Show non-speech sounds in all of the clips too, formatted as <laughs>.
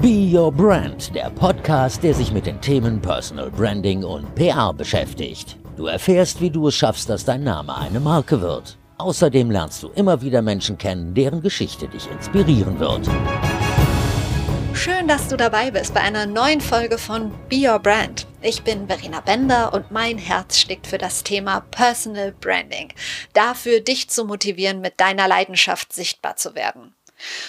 Be Your Brand, der Podcast, der sich mit den Themen Personal Branding und PR beschäftigt. Du erfährst, wie du es schaffst, dass dein Name eine Marke wird. Außerdem lernst du immer wieder Menschen kennen, deren Geschichte dich inspirieren wird. Schön, dass du dabei bist bei einer neuen Folge von Be Your Brand. Ich bin Verena Bender und mein Herz schlägt für das Thema Personal Branding. Dafür, dich zu motivieren, mit deiner Leidenschaft sichtbar zu werden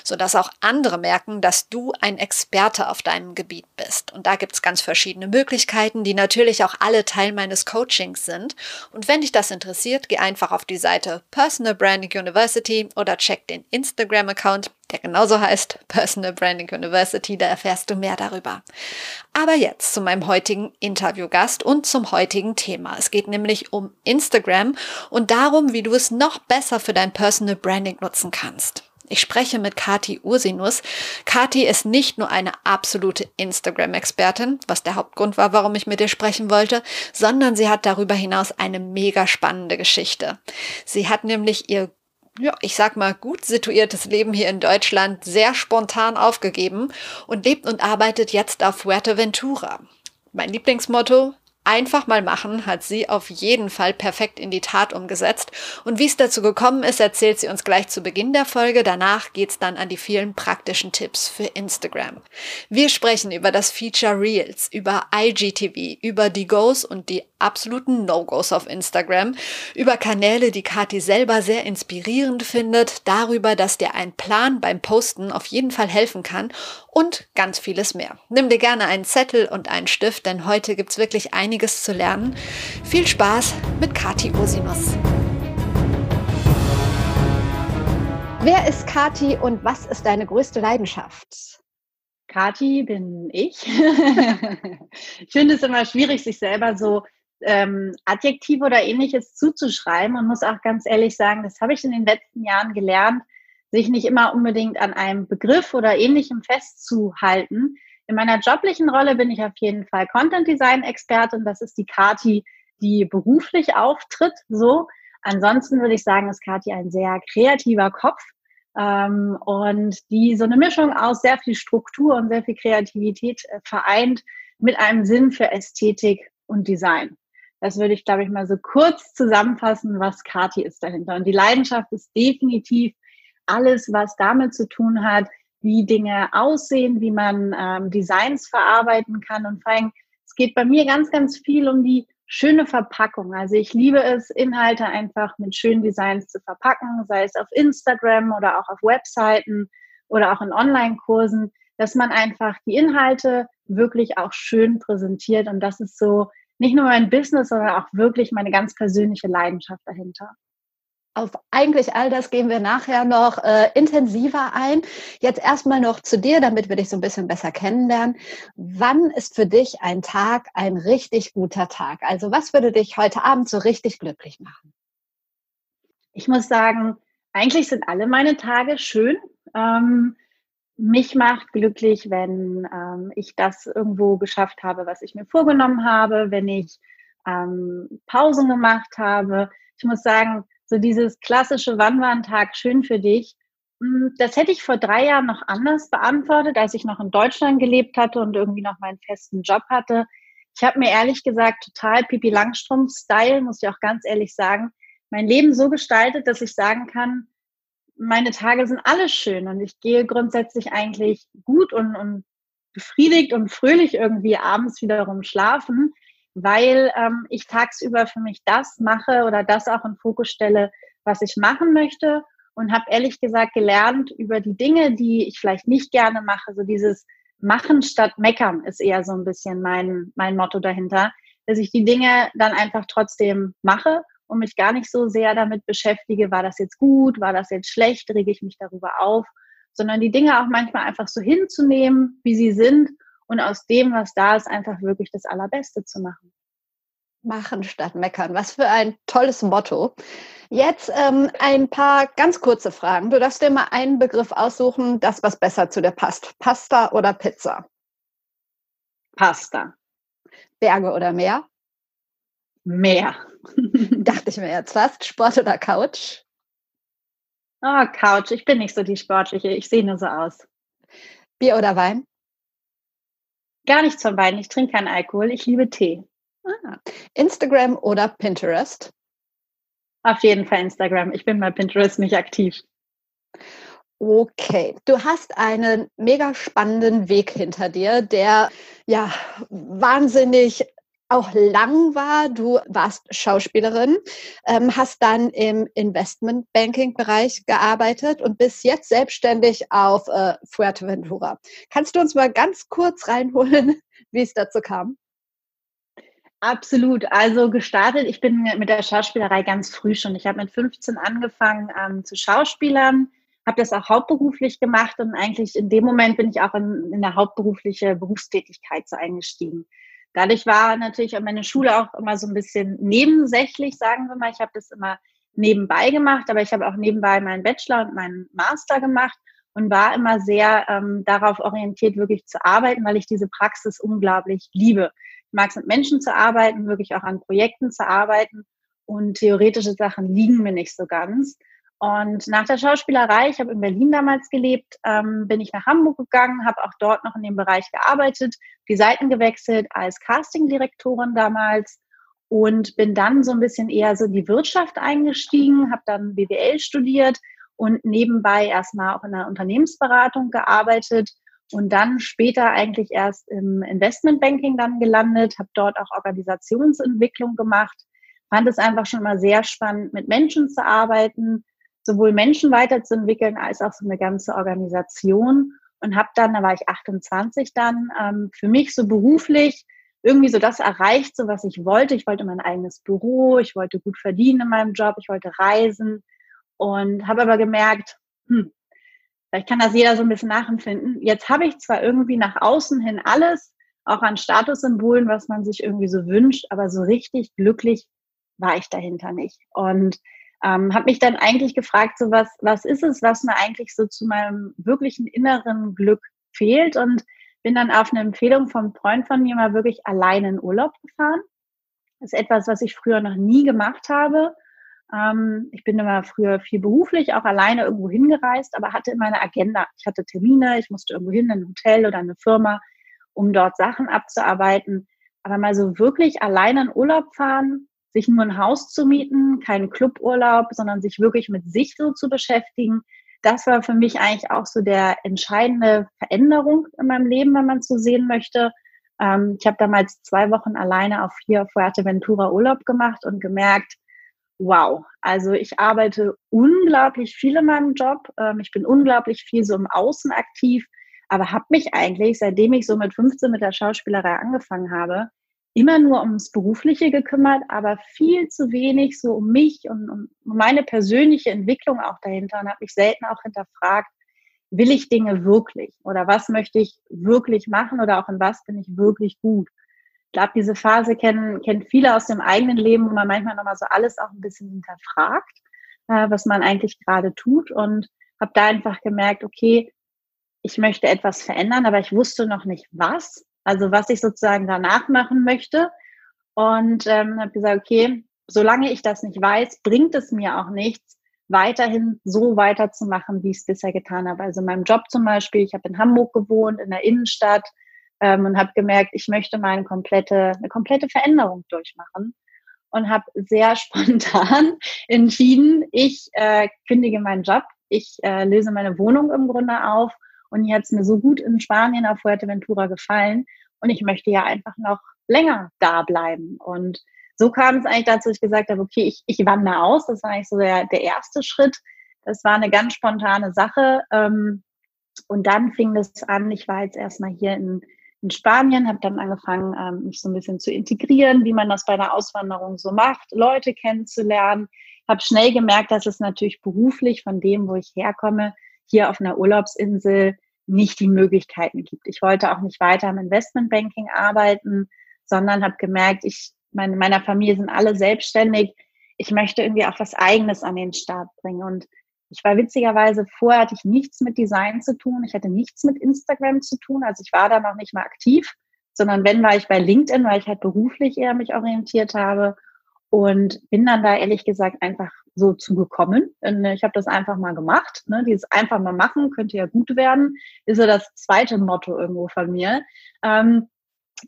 sodass auch andere merken, dass du ein Experte auf deinem Gebiet bist. Und da gibt es ganz verschiedene Möglichkeiten, die natürlich auch alle Teil meines Coachings sind. Und wenn dich das interessiert, geh einfach auf die Seite Personal Branding University oder check den Instagram-Account, der genauso heißt Personal Branding University, da erfährst du mehr darüber. Aber jetzt zu meinem heutigen Interviewgast und zum heutigen Thema. Es geht nämlich um Instagram und darum, wie du es noch besser für dein Personal Branding nutzen kannst. Ich spreche mit Kati Ursinus. Kati ist nicht nur eine absolute Instagram-Expertin, was der Hauptgrund war, warum ich mit ihr sprechen wollte, sondern sie hat darüber hinaus eine mega spannende Geschichte. Sie hat nämlich ihr ja, ich sag mal, gut situiertes Leben hier in Deutschland sehr spontan aufgegeben und lebt und arbeitet jetzt auf Fuerteventura. Mein Lieblingsmotto, Einfach mal machen hat sie auf jeden Fall perfekt in die Tat umgesetzt. Und wie es dazu gekommen ist, erzählt sie uns gleich zu Beginn der Folge. Danach geht's dann an die vielen praktischen Tipps für Instagram. Wir sprechen über das Feature Reels, über IGTV, über die Goes und die absoluten No-Gos auf Instagram, über Kanäle, die Kathi selber sehr inspirierend findet, darüber, dass dir ein Plan beim Posten auf jeden Fall helfen kann und ganz vieles mehr. Nimm dir gerne einen Zettel und einen Stift, denn heute gibt's wirklich einiges zu lernen. Viel Spaß mit Kathi Osinus. Wer ist Kathi und was ist deine größte Leidenschaft? Kathi bin ich. <laughs> ich finde es immer schwierig, sich selber so ähm, Adjektive oder ähnliches zuzuschreiben und muss auch ganz ehrlich sagen, das habe ich in den letzten Jahren gelernt, sich nicht immer unbedingt an einem Begriff oder ähnlichem festzuhalten. In meiner joblichen Rolle bin ich auf jeden Fall Content Design Expertin. Das ist die Kati, die beruflich auftritt. So. Ansonsten würde ich sagen, ist Kati ein sehr kreativer Kopf ähm, und die so eine Mischung aus sehr viel Struktur und sehr viel Kreativität äh, vereint mit einem Sinn für Ästhetik und Design. Das würde ich, glaube ich, mal so kurz zusammenfassen, was Kati ist dahinter. Und die Leidenschaft ist definitiv alles, was damit zu tun hat, wie Dinge aussehen, wie man ähm, Designs verarbeiten kann. Und vor allem, es geht bei mir ganz, ganz viel um die schöne Verpackung. Also ich liebe es, Inhalte einfach mit schönen Designs zu verpacken, sei es auf Instagram oder auch auf Webseiten oder auch in Online-Kursen, dass man einfach die Inhalte wirklich auch schön präsentiert. Und das ist so nicht nur mein Business, sondern auch wirklich meine ganz persönliche Leidenschaft dahinter. Auf eigentlich all das gehen wir nachher noch äh, intensiver ein. Jetzt erstmal noch zu dir, damit wir dich so ein bisschen besser kennenlernen. Wann ist für dich ein Tag ein richtig guter Tag? Also was würde dich heute Abend so richtig glücklich machen? Ich muss sagen, eigentlich sind alle meine Tage schön. Ähm, mich macht glücklich, wenn ähm, ich das irgendwo geschafft habe, was ich mir vorgenommen habe, wenn ich ähm, Pausen gemacht habe. Ich muss sagen, so dieses klassische Wann war ein Tag schön für dich, hm, das hätte ich vor drei Jahren noch anders beantwortet, als ich noch in Deutschland gelebt hatte und irgendwie noch meinen festen Job hatte. Ich habe mir ehrlich gesagt total Pipi Langstrumpf-Style, muss ich auch ganz ehrlich sagen, mein Leben so gestaltet, dass ich sagen kann, meine Tage sind alle schön und ich gehe grundsätzlich eigentlich gut und, und befriedigt und fröhlich irgendwie abends wiederum schlafen, weil ähm, ich tagsüber für mich das mache oder das auch in Fokus stelle, was ich machen möchte und habe ehrlich gesagt gelernt über die Dinge, die ich vielleicht nicht gerne mache, so dieses Machen statt Meckern ist eher so ein bisschen mein, mein Motto dahinter, dass ich die Dinge dann einfach trotzdem mache und mich gar nicht so sehr damit beschäftige, war das jetzt gut, war das jetzt schlecht, rege ich mich darüber auf, sondern die Dinge auch manchmal einfach so hinzunehmen, wie sie sind und aus dem, was da ist, einfach wirklich das Allerbeste zu machen. Machen statt meckern. Was für ein tolles Motto. Jetzt ähm, ein paar ganz kurze Fragen. Du darfst dir mal einen Begriff aussuchen, das, was besser zu dir passt. Pasta oder Pizza? Pasta. Berge oder Meer? Meer. <laughs> Dachte ich mir jetzt fast. Sport oder Couch? Oh, Couch. Ich bin nicht so die sportliche. Ich sehe nur so aus. Bier oder Wein? Gar nichts von beiden. Ich trinke keinen Alkohol. Ich liebe Tee. Ah. Instagram oder Pinterest? Auf jeden Fall Instagram. Ich bin bei Pinterest nicht aktiv. Okay, du hast einen mega spannenden Weg hinter dir, der ja wahnsinnig auch lang war. Du warst Schauspielerin, ähm, hast dann im Investmentbanking-Bereich gearbeitet und bist jetzt selbstständig auf äh, Fuerteventura. Kannst du uns mal ganz kurz reinholen, <laughs> wie es dazu kam? Absolut. Also gestartet, ich bin mit der Schauspielerei ganz früh schon. Ich habe mit 15 angefangen ähm, zu Schauspielern, habe das auch hauptberuflich gemacht und eigentlich in dem Moment bin ich auch in, in eine hauptberufliche Berufstätigkeit so eingestiegen. Dadurch war natürlich meine Schule auch immer so ein bisschen nebensächlich, sagen wir mal. Ich habe das immer nebenbei gemacht, aber ich habe auch nebenbei meinen Bachelor und meinen Master gemacht und war immer sehr ähm, darauf orientiert, wirklich zu arbeiten, weil ich diese Praxis unglaublich liebe. Ich mag es mit Menschen zu arbeiten, wirklich auch an Projekten zu arbeiten und theoretische Sachen liegen mir nicht so ganz. Und nach der Schauspielerei, ich habe in Berlin damals gelebt, ähm, bin ich nach Hamburg gegangen, habe auch dort noch in dem Bereich gearbeitet, die Seiten gewechselt als Castingdirektorin damals und bin dann so ein bisschen eher so in die Wirtschaft eingestiegen, habe dann BWL studiert und nebenbei erstmal auch in der Unternehmensberatung gearbeitet und dann später eigentlich erst im Investmentbanking dann gelandet, habe dort auch Organisationsentwicklung gemacht, fand es einfach schon mal sehr spannend, mit Menschen zu arbeiten, sowohl Menschen weiterzuentwickeln als auch so eine ganze Organisation. Und habe dann, da war ich 28 dann, ähm, für mich so beruflich irgendwie so das erreicht, so was ich wollte. Ich wollte mein eigenes Büro, ich wollte gut verdienen in meinem Job, ich wollte reisen und habe aber gemerkt, hm, vielleicht kann das jeder so ein bisschen nachempfinden. Jetzt habe ich zwar irgendwie nach außen hin alles, auch an Statussymbolen, was man sich irgendwie so wünscht, aber so richtig glücklich war ich dahinter nicht. Und ähm, habe mich dann eigentlich gefragt, so was, was ist es, was mir eigentlich so zu meinem wirklichen inneren Glück fehlt und bin dann auf eine Empfehlung vom Freund von mir mal wirklich alleine in Urlaub gefahren. Das ist etwas, was ich früher noch nie gemacht habe. Ähm, ich bin immer früher viel beruflich, auch alleine irgendwo hingereist, aber hatte immer eine Agenda. Ich hatte Termine, ich musste irgendwo hin, in ein Hotel oder eine Firma, um dort Sachen abzuarbeiten. Aber mal so wirklich alleine in Urlaub fahren, sich nur ein Haus zu mieten, keinen Cluburlaub, sondern sich wirklich mit sich so zu beschäftigen. Das war für mich eigentlich auch so der entscheidende Veränderung in meinem Leben, wenn man so sehen möchte. Ähm, ich habe damals zwei Wochen alleine auf hier Fuerteventura Urlaub gemacht und gemerkt, wow, also ich arbeite unglaublich viel in meinem Job. Ähm, ich bin unglaublich viel so im Außen aktiv, aber habe mich eigentlich, seitdem ich so mit 15 mit der Schauspielerei angefangen habe, immer nur ums Berufliche gekümmert, aber viel zu wenig so um mich und um meine persönliche Entwicklung auch dahinter und habe mich selten auch hinterfragt, will ich Dinge wirklich oder was möchte ich wirklich machen oder auch in was bin ich wirklich gut. Ich glaube, diese Phase kennen, kennen viele aus dem eigenen Leben, wo man manchmal nochmal so alles auch ein bisschen hinterfragt, äh, was man eigentlich gerade tut und habe da einfach gemerkt, okay, ich möchte etwas verändern, aber ich wusste noch nicht was also was ich sozusagen danach machen möchte. Und ähm, habe gesagt, okay, solange ich das nicht weiß, bringt es mir auch nichts, weiterhin so weiterzumachen, wie ich es bisher getan habe. Also in meinem Job zum Beispiel, ich habe in Hamburg gewohnt, in der Innenstadt ähm, und habe gemerkt, ich möchte mal eine komplette, eine komplette Veränderung durchmachen und habe sehr <laughs> spontan entschieden, ich äh, kündige meinen Job, ich äh, löse meine Wohnung im Grunde auf und es mir so gut in Spanien auf Fuerteventura gefallen und ich möchte ja einfach noch länger da bleiben. Und so kam es eigentlich dazu, dass ich gesagt habe, okay, ich, ich wandere aus. Das war eigentlich so der, der erste Schritt. Das war eine ganz spontane Sache. Ähm, und dann fing das an, ich war jetzt erstmal hier in, in Spanien, habe dann angefangen, ähm, mich so ein bisschen zu integrieren, wie man das bei einer Auswanderung so macht, Leute kennenzulernen. Habe schnell gemerkt, dass es natürlich beruflich von dem, wo ich herkomme, hier auf einer Urlaubsinsel nicht die Möglichkeiten gibt. Ich wollte auch nicht weiter im Investmentbanking arbeiten, sondern habe gemerkt, ich, meine, meiner Familie sind alle selbstständig. Ich möchte irgendwie auch was Eigenes an den Start bringen. Und ich war witzigerweise, vorher hatte ich nichts mit Design zu tun. Ich hatte nichts mit Instagram zu tun. Also ich war da noch nicht mal aktiv, sondern wenn, war ich bei LinkedIn, weil ich halt beruflich eher mich orientiert habe und bin dann da ehrlich gesagt einfach so zugekommen. Äh, ich habe das einfach mal gemacht. Ne? Dieses einfach mal machen könnte ja gut werden, ist ja das zweite Motto irgendwo von mir. Ähm,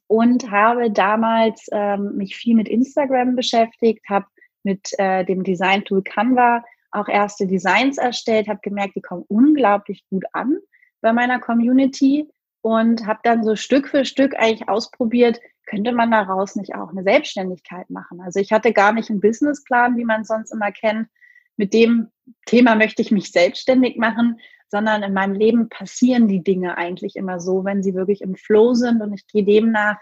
und habe damals ähm, mich viel mit Instagram beschäftigt, habe mit äh, dem Design-Tool Canva auch erste Designs erstellt, habe gemerkt, die kommen unglaublich gut an bei meiner Community und habe dann so Stück für Stück eigentlich ausprobiert, könnte man daraus nicht auch eine Selbstständigkeit machen. Also ich hatte gar nicht einen Businessplan, wie man sonst immer kennt. Mit dem Thema möchte ich mich selbstständig machen, sondern in meinem Leben passieren die Dinge eigentlich immer so, wenn sie wirklich im Flow sind und ich gehe dem nach,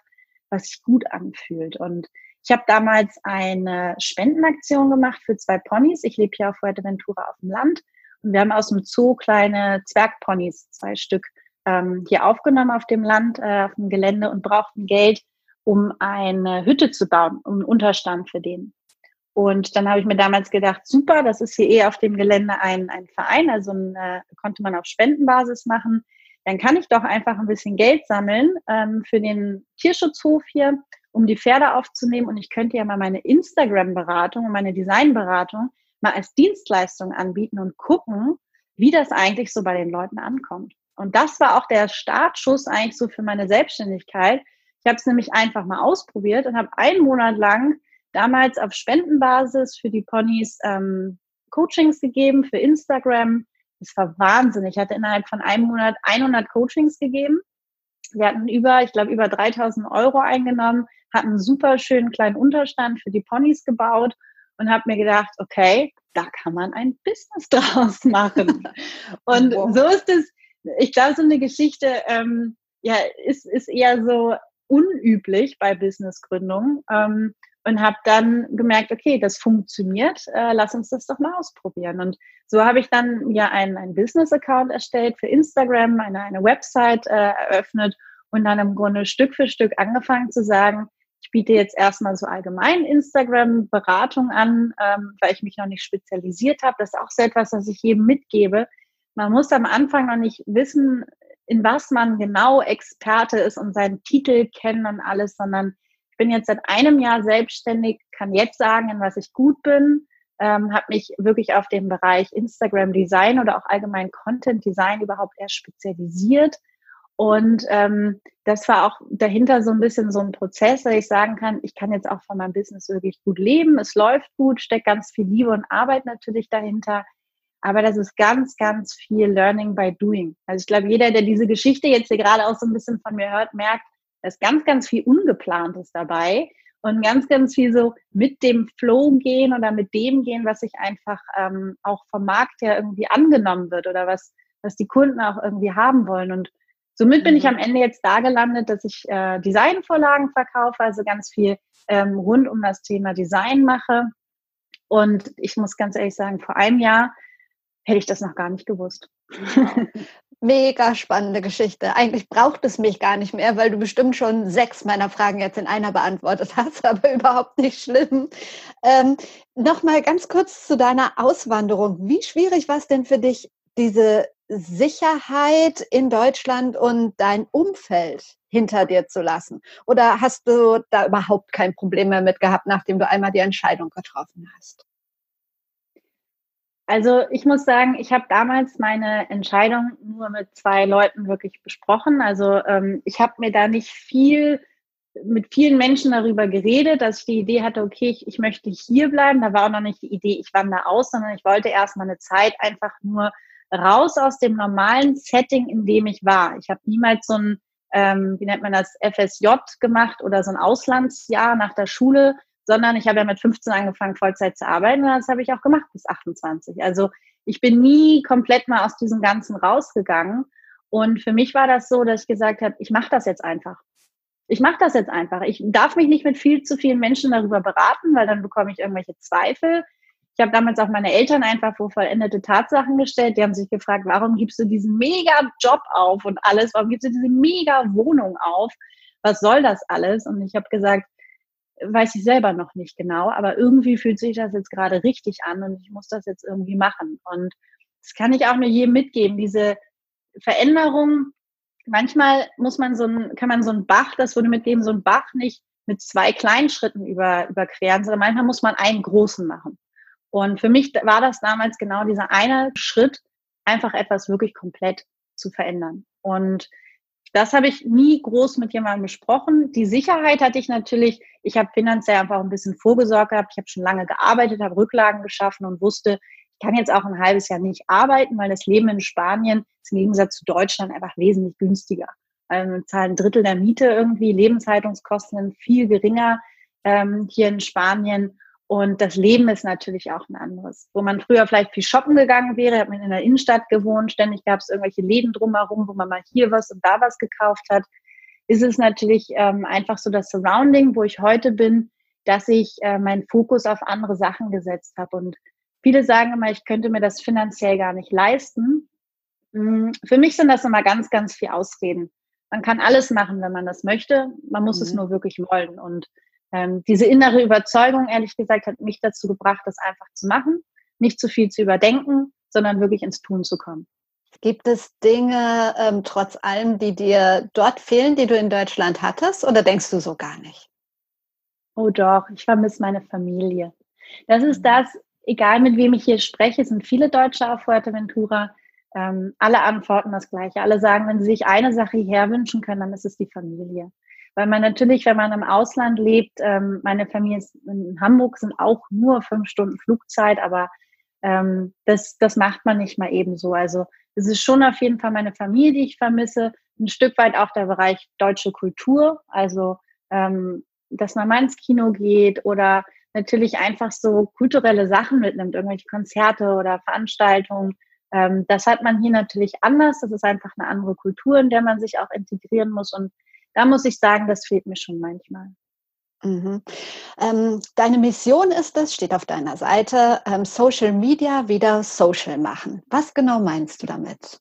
was sich gut anfühlt. Und ich habe damals eine Spendenaktion gemacht für zwei Ponys. Ich lebe hier auf Fuerteventura auf dem Land und wir haben aus dem Zoo kleine Zwergponys, zwei Stück, ähm, hier aufgenommen auf dem Land, äh, auf dem Gelände und brauchten Geld, um eine Hütte zu bauen, um einen Unterstand für den. Und dann habe ich mir damals gedacht, super, das ist hier eh auf dem Gelände ein, ein Verein, also ein, äh, konnte man auf Spendenbasis machen. Dann kann ich doch einfach ein bisschen Geld sammeln ähm, für den Tierschutzhof hier, um die Pferde aufzunehmen. Und ich könnte ja mal meine Instagram-Beratung und meine Design-Beratung mal als Dienstleistung anbieten und gucken, wie das eigentlich so bei den Leuten ankommt. Und das war auch der Startschuss eigentlich so für meine Selbstständigkeit. Ich habe es nämlich einfach mal ausprobiert und habe einen Monat lang damals auf Spendenbasis für die Ponys ähm, Coachings gegeben für Instagram. Das war Wahnsinn. Ich hatte innerhalb von einem Monat 100 Coachings gegeben. Wir hatten über, ich glaube, über 3000 Euro eingenommen, hatten einen super schönen kleinen Unterstand für die Ponys gebaut und habe mir gedacht, okay, da kann man ein Business <laughs> draus machen. und wow. so ist es, ich glaube, so eine Geschichte ähm, ja, ist, ist eher so unüblich bei Businessgründungen. Ähm, und habe dann gemerkt, okay, das funktioniert, äh, lass uns das doch mal ausprobieren. Und so habe ich dann ja einen, einen Business-Account erstellt für Instagram, eine, eine Website äh, eröffnet und dann im Grunde Stück für Stück angefangen zu sagen, ich biete jetzt erstmal so allgemein Instagram-Beratung an, ähm, weil ich mich noch nicht spezialisiert habe. Das ist auch so etwas, was ich jedem mitgebe. Man muss am Anfang noch nicht wissen, in was man genau Experte ist und seinen Titel kennen und alles, sondern ich bin jetzt seit einem Jahr selbstständig, kann jetzt sagen, in was ich gut bin, ähm, habe mich wirklich auf den Bereich Instagram Design oder auch allgemein Content Design überhaupt erst spezialisiert und ähm, das war auch dahinter so ein bisschen so ein Prozess, dass ich sagen kann, ich kann jetzt auch von meinem Business wirklich gut leben. Es läuft gut, steckt ganz viel Liebe und Arbeit natürlich dahinter. Aber das ist ganz, ganz viel Learning by Doing. Also ich glaube, jeder, der diese Geschichte jetzt hier gerade auch so ein bisschen von mir hört, merkt, da ist ganz, ganz viel Ungeplantes dabei und ganz, ganz viel so mit dem Flow gehen oder mit dem gehen, was sich einfach ähm, auch vom Markt her irgendwie angenommen wird oder was, was die Kunden auch irgendwie haben wollen. Und Somit bin ich mhm. am Ende jetzt da gelandet, dass ich äh, Designvorlagen verkaufe, also ganz viel ähm, rund um das Thema Design mache. Und ich muss ganz ehrlich sagen, vor einem Jahr hätte ich das noch gar nicht gewusst. <laughs> Mega spannende Geschichte. Eigentlich braucht es mich gar nicht mehr, weil du bestimmt schon sechs meiner Fragen jetzt in einer beantwortet hast, <laughs> aber überhaupt nicht schlimm. Ähm, Nochmal ganz kurz zu deiner Auswanderung. Wie schwierig war es denn für dich, diese Sicherheit in Deutschland und dein Umfeld hinter dir zu lassen? Oder hast du da überhaupt kein Problem mehr mit gehabt, nachdem du einmal die Entscheidung getroffen hast? Also ich muss sagen, ich habe damals meine Entscheidung nur mit zwei Leuten wirklich besprochen. Also ähm, ich habe mir da nicht viel mit vielen Menschen darüber geredet, dass ich die Idee hatte, okay, ich, ich möchte hier bleiben. Da war auch noch nicht die Idee, ich wandere aus, sondern ich wollte erstmal eine Zeit einfach nur raus aus dem normalen Setting, in dem ich war. Ich habe niemals so ein, ähm, wie nennt man das, FSJ gemacht oder so ein Auslandsjahr nach der Schule, sondern ich habe ja mit 15 angefangen, Vollzeit zu arbeiten und das habe ich auch gemacht bis 28. Also ich bin nie komplett mal aus diesem Ganzen rausgegangen. Und für mich war das so, dass ich gesagt habe, ich mache das jetzt einfach. Ich mache das jetzt einfach. Ich darf mich nicht mit viel zu vielen Menschen darüber beraten, weil dann bekomme ich irgendwelche Zweifel. Ich habe damals auch meine Eltern einfach vor vollendete Tatsachen gestellt. Die haben sich gefragt, warum gibst du diesen mega Job auf und alles? Warum gibst du diese mega Wohnung auf? Was soll das alles? Und ich habe gesagt, weiß ich selber noch nicht genau, aber irgendwie fühlt sich das jetzt gerade richtig an und ich muss das jetzt irgendwie machen. Und das kann ich auch nur jedem mitgeben. Diese Veränderung, manchmal muss man so ein, kann man so einen Bach, das wurde mit dem so ein Bach nicht mit zwei kleinen Schritten über, überqueren, sondern manchmal muss man einen großen machen. Und für mich war das damals genau dieser eine Schritt, einfach etwas wirklich komplett zu verändern. Und das habe ich nie groß mit jemandem besprochen. Die Sicherheit hatte ich natürlich, ich habe finanziell einfach ein bisschen vorgesorgt gehabt. Ich habe schon lange gearbeitet, habe Rücklagen geschaffen und wusste, ich kann jetzt auch ein halbes Jahr nicht arbeiten, weil das Leben in Spanien ist im Gegensatz zu Deutschland einfach wesentlich günstiger. Also wir zahlen ein Drittel der Miete irgendwie, Lebenshaltungskosten sind viel geringer ähm, hier in Spanien. Und das Leben ist natürlich auch ein anderes. Wo man früher vielleicht viel shoppen gegangen wäre, hat man in der Innenstadt gewohnt, ständig gab es irgendwelche Läden drumherum, wo man mal hier was und da was gekauft hat, ist es natürlich ähm, einfach so das Surrounding, wo ich heute bin, dass ich äh, meinen Fokus auf andere Sachen gesetzt habe. Und viele sagen immer, ich könnte mir das finanziell gar nicht leisten. Hm, für mich sind das immer ganz, ganz viel Ausreden. Man kann alles machen, wenn man das möchte. Man muss mhm. es nur wirklich wollen. Und ähm, diese innere Überzeugung, ehrlich gesagt, hat mich dazu gebracht, das einfach zu machen, nicht zu viel zu überdenken, sondern wirklich ins Tun zu kommen. Gibt es Dinge ähm, trotz allem, die dir dort fehlen, die du in Deutschland hattest, oder denkst du so gar nicht? Oh doch, ich vermisse meine Familie. Das ist mhm. das, egal mit wem ich hier spreche, sind viele Deutsche auf Fuerteventura. Ähm, alle antworten das Gleiche. Alle sagen, wenn sie sich eine Sache hierher wünschen können, dann ist es die Familie. Weil man natürlich, wenn man im Ausland lebt, ähm, meine Familie ist in Hamburg, sind auch nur fünf Stunden Flugzeit, aber ähm, das, das macht man nicht mal ebenso. Also es ist schon auf jeden Fall meine Familie, die ich vermisse. Ein Stück weit auch der Bereich deutsche Kultur, also ähm, dass man mal ins Kino geht oder natürlich einfach so kulturelle Sachen mitnimmt, irgendwelche Konzerte oder Veranstaltungen. Ähm, das hat man hier natürlich anders. Das ist einfach eine andere Kultur, in der man sich auch integrieren muss. Und da muss ich sagen, das fehlt mir schon manchmal. Mhm. Ähm, deine Mission ist es, steht auf deiner Seite, ähm, Social Media wieder social machen. Was genau meinst du damit?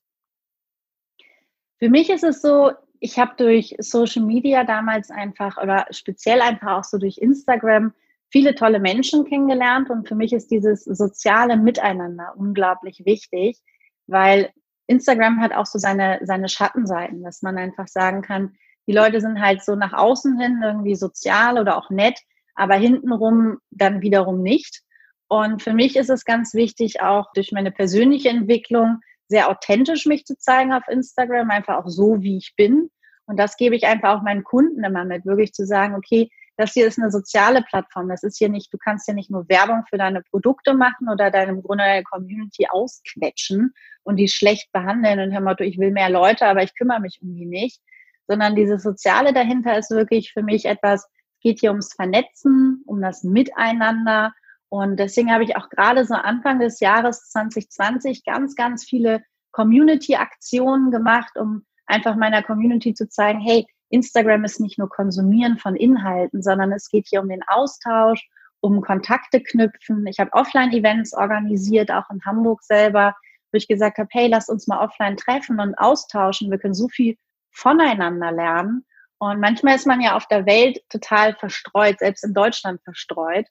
Für mich ist es so, ich habe durch Social Media damals einfach oder speziell einfach auch so durch Instagram viele tolle Menschen kennengelernt und für mich ist dieses soziale Miteinander unglaublich wichtig, weil Instagram hat auch so seine, seine Schattenseiten, dass man einfach sagen kann, die Leute sind halt so nach außen hin irgendwie sozial oder auch nett, aber hintenrum dann wiederum nicht. Und für mich ist es ganz wichtig, auch durch meine persönliche Entwicklung sehr authentisch mich zu zeigen auf Instagram, einfach auch so, wie ich bin. Und das gebe ich einfach auch meinen Kunden immer mit, wirklich zu sagen, okay, das hier ist eine soziale Plattform. Das ist hier nicht, du kannst ja nicht nur Werbung für deine Produkte machen oder deinem Grunde deine Community ausquetschen und die schlecht behandeln und hör mal, ich will mehr Leute, aber ich kümmere mich um die nicht, sondern dieses Soziale dahinter ist wirklich für mich etwas, es geht hier ums Vernetzen, um das Miteinander. Und deswegen habe ich auch gerade so Anfang des Jahres 2020 ganz, ganz viele Community-Aktionen gemacht, um einfach meiner Community zu zeigen, hey, Instagram ist nicht nur Konsumieren von Inhalten, sondern es geht hier um den Austausch, um Kontakte knüpfen. Ich habe Offline-Events organisiert, auch in Hamburg selber, wo ich gesagt habe, hey, lass uns mal offline treffen und austauschen. Wir können so viel voneinander lernen. Und manchmal ist man ja auf der Welt total verstreut, selbst in Deutschland verstreut.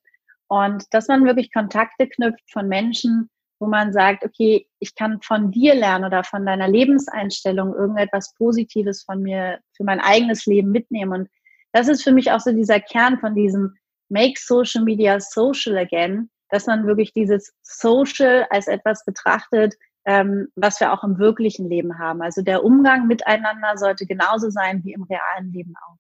Und dass man wirklich Kontakte knüpft von Menschen, wo man sagt, okay, ich kann von dir lernen oder von deiner Lebenseinstellung irgendetwas Positives von mir für mein eigenes Leben mitnehmen. Und das ist für mich auch so dieser Kern von diesem Make Social Media Social Again, dass man wirklich dieses Social als etwas betrachtet, ähm, was wir auch im wirklichen Leben haben. Also der Umgang miteinander sollte genauso sein wie im realen Leben auch.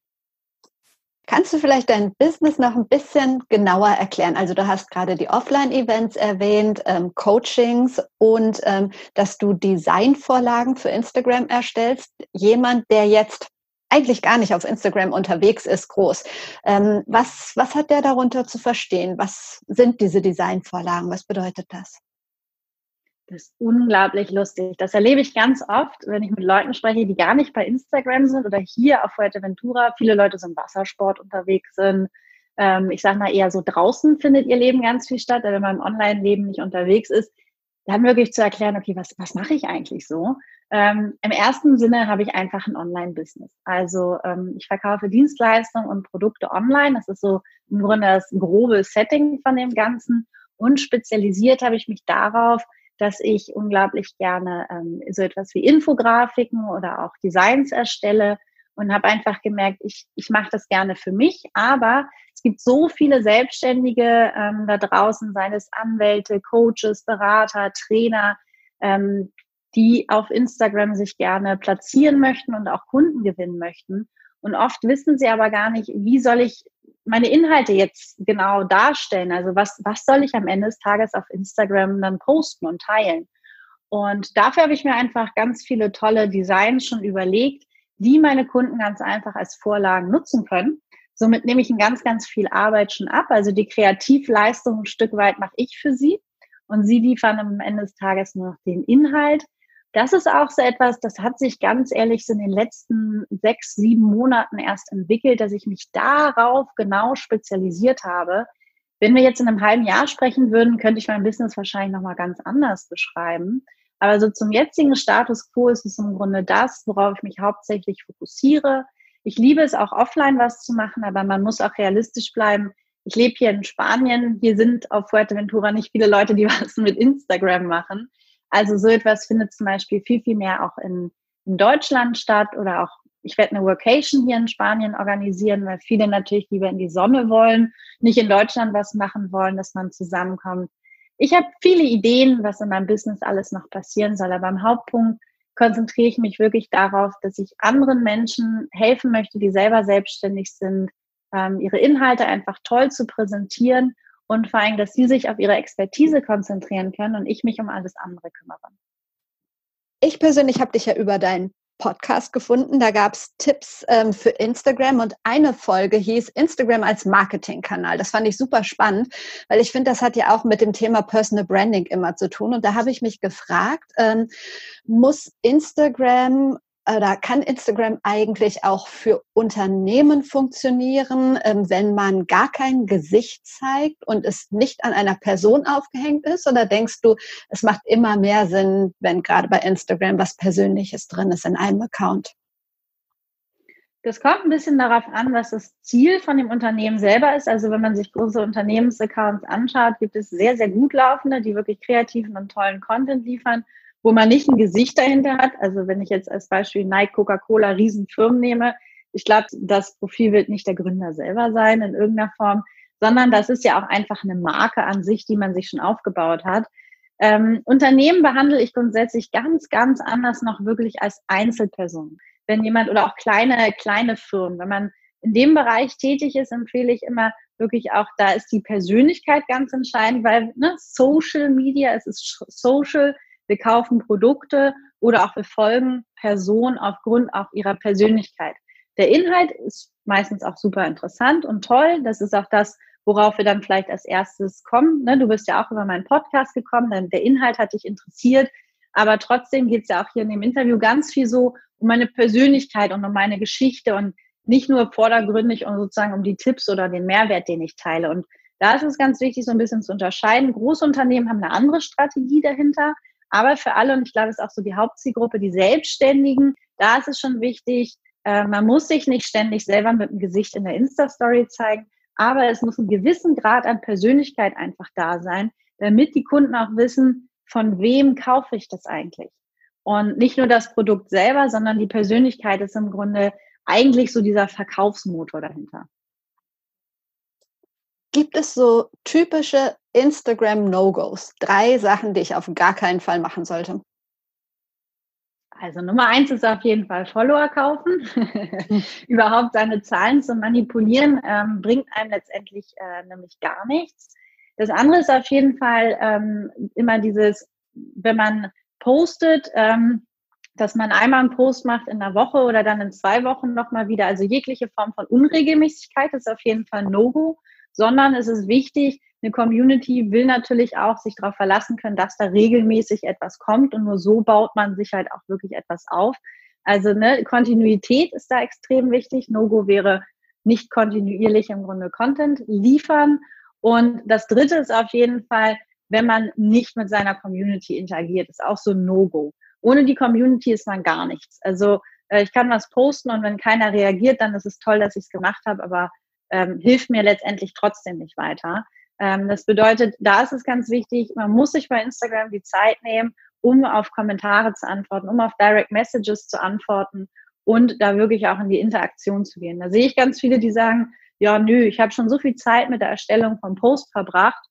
Kannst du vielleicht dein Business noch ein bisschen genauer erklären? Also du hast gerade die Offline-Events erwähnt, ähm, Coachings und ähm, dass du Designvorlagen für Instagram erstellst. Jemand, der jetzt eigentlich gar nicht auf Instagram unterwegs ist, groß. Ähm, was, was hat der darunter zu verstehen? Was sind diese Designvorlagen? Was bedeutet das? Das ist unglaublich lustig. Das erlebe ich ganz oft, wenn ich mit Leuten spreche, die gar nicht bei Instagram sind oder hier auf Fuerteventura. Viele Leute sind Wassersport unterwegs sind. Ähm, ich sage mal eher so draußen findet ihr Leben ganz viel statt, wenn man im Online-Leben nicht unterwegs ist. Dann wirklich zu erklären, okay, was, was mache ich eigentlich so? Ähm, Im ersten Sinne habe ich einfach ein Online-Business. Also ähm, ich verkaufe Dienstleistungen und Produkte online. Das ist so im Grunde das grobe Setting von dem Ganzen. Und spezialisiert habe ich mich darauf, dass ich unglaublich gerne ähm, so etwas wie Infografiken oder auch Designs erstelle und habe einfach gemerkt, ich, ich mache das gerne für mich, aber es gibt so viele Selbstständige ähm, da draußen, seien es Anwälte, Coaches, Berater, Trainer, ähm, die auf Instagram sich gerne platzieren möchten und auch Kunden gewinnen möchten. Und oft wissen sie aber gar nicht, wie soll ich meine Inhalte jetzt genau darstellen? Also was, was soll ich am Ende des Tages auf Instagram dann posten und teilen? Und dafür habe ich mir einfach ganz viele tolle Designs schon überlegt, die meine Kunden ganz einfach als Vorlagen nutzen können. Somit nehme ich ein ganz, ganz viel Arbeit schon ab. Also die Kreativleistung ein Stück weit mache ich für sie und sie liefern am Ende des Tages nur noch den Inhalt. Das ist auch so etwas, das hat sich ganz ehrlich so in den letzten sechs, sieben Monaten erst entwickelt, dass ich mich darauf genau spezialisiert habe. Wenn wir jetzt in einem halben Jahr sprechen würden, könnte ich mein Business wahrscheinlich nochmal ganz anders beschreiben. Aber so zum jetzigen Status quo ist es im Grunde das, worauf ich mich hauptsächlich fokussiere. Ich liebe es auch offline was zu machen, aber man muss auch realistisch bleiben. Ich lebe hier in Spanien. Hier sind auf Fuerteventura nicht viele Leute, die <laughs> was mit Instagram machen. Also so etwas findet zum Beispiel viel, viel mehr auch in, in Deutschland statt oder auch, ich werde eine Workation hier in Spanien organisieren, weil viele natürlich lieber in die Sonne wollen, nicht in Deutschland was machen wollen, dass man zusammenkommt. Ich habe viele Ideen, was in meinem Business alles noch passieren soll, aber am Hauptpunkt konzentriere ich mich wirklich darauf, dass ich anderen Menschen helfen möchte, die selber selbstständig sind, ähm, ihre Inhalte einfach toll zu präsentieren und vor allem, dass sie sich auf ihre Expertise konzentrieren können und ich mich um alles andere kümmere. Ich persönlich habe dich ja über deinen Podcast gefunden. Da gab es Tipps ähm, für Instagram und eine Folge hieß Instagram als Marketingkanal. Das fand ich super spannend, weil ich finde, das hat ja auch mit dem Thema Personal Branding immer zu tun. Und da habe ich mich gefragt, ähm, muss Instagram oder kann Instagram eigentlich auch für Unternehmen funktionieren, ähm, wenn man gar kein Gesicht zeigt und es nicht an einer Person aufgehängt ist? Oder denkst du, es macht immer mehr Sinn, wenn gerade bei Instagram was Persönliches drin ist in einem Account? Das kommt ein bisschen darauf an, was das Ziel von dem Unternehmen selber ist. Also wenn man sich große Unternehmensaccounts anschaut, gibt es sehr, sehr gut laufende, die wirklich kreativen und tollen Content liefern wo man nicht ein Gesicht dahinter hat. Also wenn ich jetzt als Beispiel Nike, Coca-Cola, Riesenfirmen nehme, ich glaube, das Profil wird nicht der Gründer selber sein in irgendeiner Form, sondern das ist ja auch einfach eine Marke an sich, die man sich schon aufgebaut hat. Ähm, Unternehmen behandle ich grundsätzlich ganz, ganz anders noch wirklich als Einzelperson. Wenn jemand oder auch kleine, kleine Firmen, wenn man in dem Bereich tätig ist, empfehle ich immer wirklich auch, da ist die Persönlichkeit ganz entscheidend, weil ne, Social Media, es ist Social, wir kaufen Produkte oder auch wir folgen Personen aufgrund auch ihrer Persönlichkeit. Der Inhalt ist meistens auch super interessant und toll. Das ist auch das, worauf wir dann vielleicht als erstes kommen. Ne, du bist ja auch über meinen Podcast gekommen, denn der Inhalt hat dich interessiert. Aber trotzdem geht es ja auch hier in dem Interview ganz viel so um meine Persönlichkeit und um meine Geschichte und nicht nur vordergründig und sozusagen um die Tipps oder den Mehrwert, den ich teile. Und da ist es ganz wichtig, so ein bisschen zu unterscheiden. Großunternehmen haben eine andere Strategie dahinter. Aber für alle, und ich glaube, es ist auch so die Hauptzielgruppe, die Selbstständigen, da ist es schon wichtig, äh, man muss sich nicht ständig selber mit dem Gesicht in der Insta-Story zeigen, aber es muss ein gewissen Grad an Persönlichkeit einfach da sein, damit die Kunden auch wissen, von wem kaufe ich das eigentlich. Und nicht nur das Produkt selber, sondern die Persönlichkeit ist im Grunde eigentlich so dieser Verkaufsmotor dahinter. Gibt es so typische Instagram-No-Gos? Drei Sachen, die ich auf gar keinen Fall machen sollte. Also Nummer eins ist auf jeden Fall Follower kaufen. <laughs> Überhaupt seine Zahlen zu manipulieren, ähm, bringt einem letztendlich äh, nämlich gar nichts. Das andere ist auf jeden Fall ähm, immer dieses, wenn man postet, ähm, dass man einmal einen Post macht in einer Woche oder dann in zwei Wochen nochmal wieder. Also jegliche Form von Unregelmäßigkeit ist auf jeden Fall No-Go sondern es ist wichtig, eine Community will natürlich auch sich darauf verlassen können, dass da regelmäßig etwas kommt und nur so baut man sich halt auch wirklich etwas auf. Also ne, Kontinuität ist da extrem wichtig. No-Go wäre nicht kontinuierlich im Grunde Content liefern. Und das Dritte ist auf jeden Fall, wenn man nicht mit seiner Community interagiert, ist auch so ein No-Go. Ohne die Community ist man gar nichts. Also äh, ich kann was posten und wenn keiner reagiert, dann ist es toll, dass ich es gemacht habe, aber ähm, hilft mir letztendlich trotzdem nicht weiter. Ähm, das bedeutet, da ist es ganz wichtig, man muss sich bei Instagram die Zeit nehmen, um auf Kommentare zu antworten, um auf Direct Messages zu antworten und da wirklich auch in die Interaktion zu gehen. Da sehe ich ganz viele, die sagen, ja, nö, ich habe schon so viel Zeit mit der Erstellung vom Post verbracht.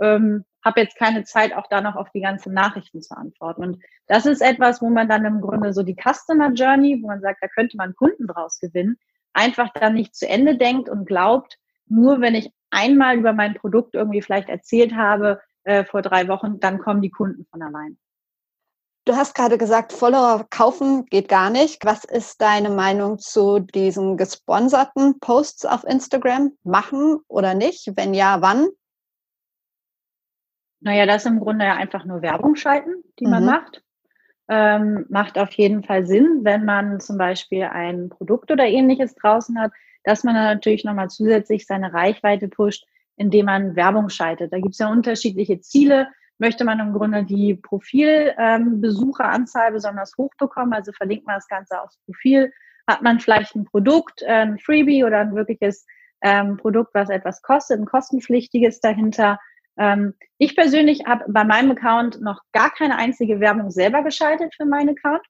Ähm, habe jetzt keine Zeit, auch da noch auf die ganzen Nachrichten zu antworten. Und das ist etwas, wo man dann im Grunde so die Customer Journey, wo man sagt, da könnte man Kunden draus gewinnen, einfach dann nicht zu Ende denkt und glaubt, nur wenn ich einmal über mein Produkt irgendwie vielleicht erzählt habe äh, vor drei Wochen, dann kommen die Kunden von allein. Du hast gerade gesagt, Follower kaufen geht gar nicht. Was ist deine Meinung zu diesen gesponserten Posts auf Instagram? Machen oder nicht? Wenn ja, wann? Naja, das ist im Grunde ja einfach nur Werbung schalten, die man mhm. macht. Ähm, macht auf jeden Fall Sinn, wenn man zum Beispiel ein Produkt oder ähnliches draußen hat, dass man natürlich nochmal zusätzlich seine Reichweite pusht, indem man Werbung schaltet. Da gibt es ja unterschiedliche Ziele. Möchte man im Grunde die Profilbesucheranzahl ähm, besonders hoch bekommen, also verlinkt man das Ganze aufs Profil, hat man vielleicht ein Produkt, äh, ein Freebie oder ein wirkliches ähm, Produkt, was etwas kostet, ein kostenpflichtiges dahinter, ähm, ich persönlich habe bei meinem Account noch gar keine einzige Werbung selber geschaltet für meinen Account.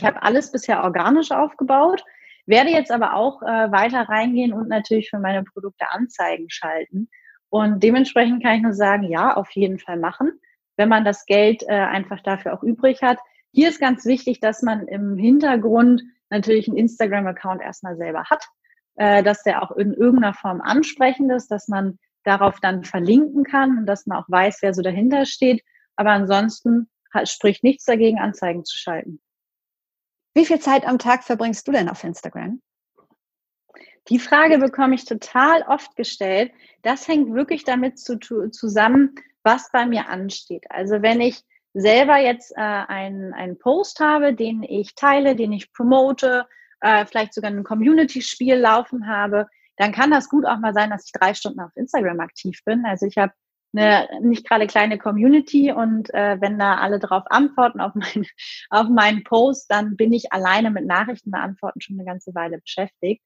Ich habe alles bisher organisch aufgebaut, werde jetzt aber auch äh, weiter reingehen und natürlich für meine Produkte Anzeigen schalten. Und dementsprechend kann ich nur sagen, ja, auf jeden Fall machen, wenn man das Geld äh, einfach dafür auch übrig hat. Hier ist ganz wichtig, dass man im Hintergrund natürlich einen Instagram-Account erstmal selber hat, äh, dass der auch in irgendeiner Form ansprechend ist, dass man darauf dann verlinken kann und dass man auch weiß, wer so dahinter steht. Aber ansonsten spricht nichts dagegen, Anzeigen zu schalten. Wie viel Zeit am Tag verbringst du denn auf Instagram? Die Frage bekomme ich total oft gestellt. Das hängt wirklich damit zu, zusammen, was bei mir ansteht. Also wenn ich selber jetzt äh, einen, einen Post habe, den ich teile, den ich promote, äh, vielleicht sogar ein Community-Spiel laufen habe, dann kann das gut auch mal sein, dass ich drei Stunden auf Instagram aktiv bin. Also ich habe eine nicht gerade kleine Community und äh, wenn da alle drauf antworten auf, mein, <laughs> auf meinen Post, dann bin ich alleine mit Nachrichten beantworten schon eine ganze Weile beschäftigt.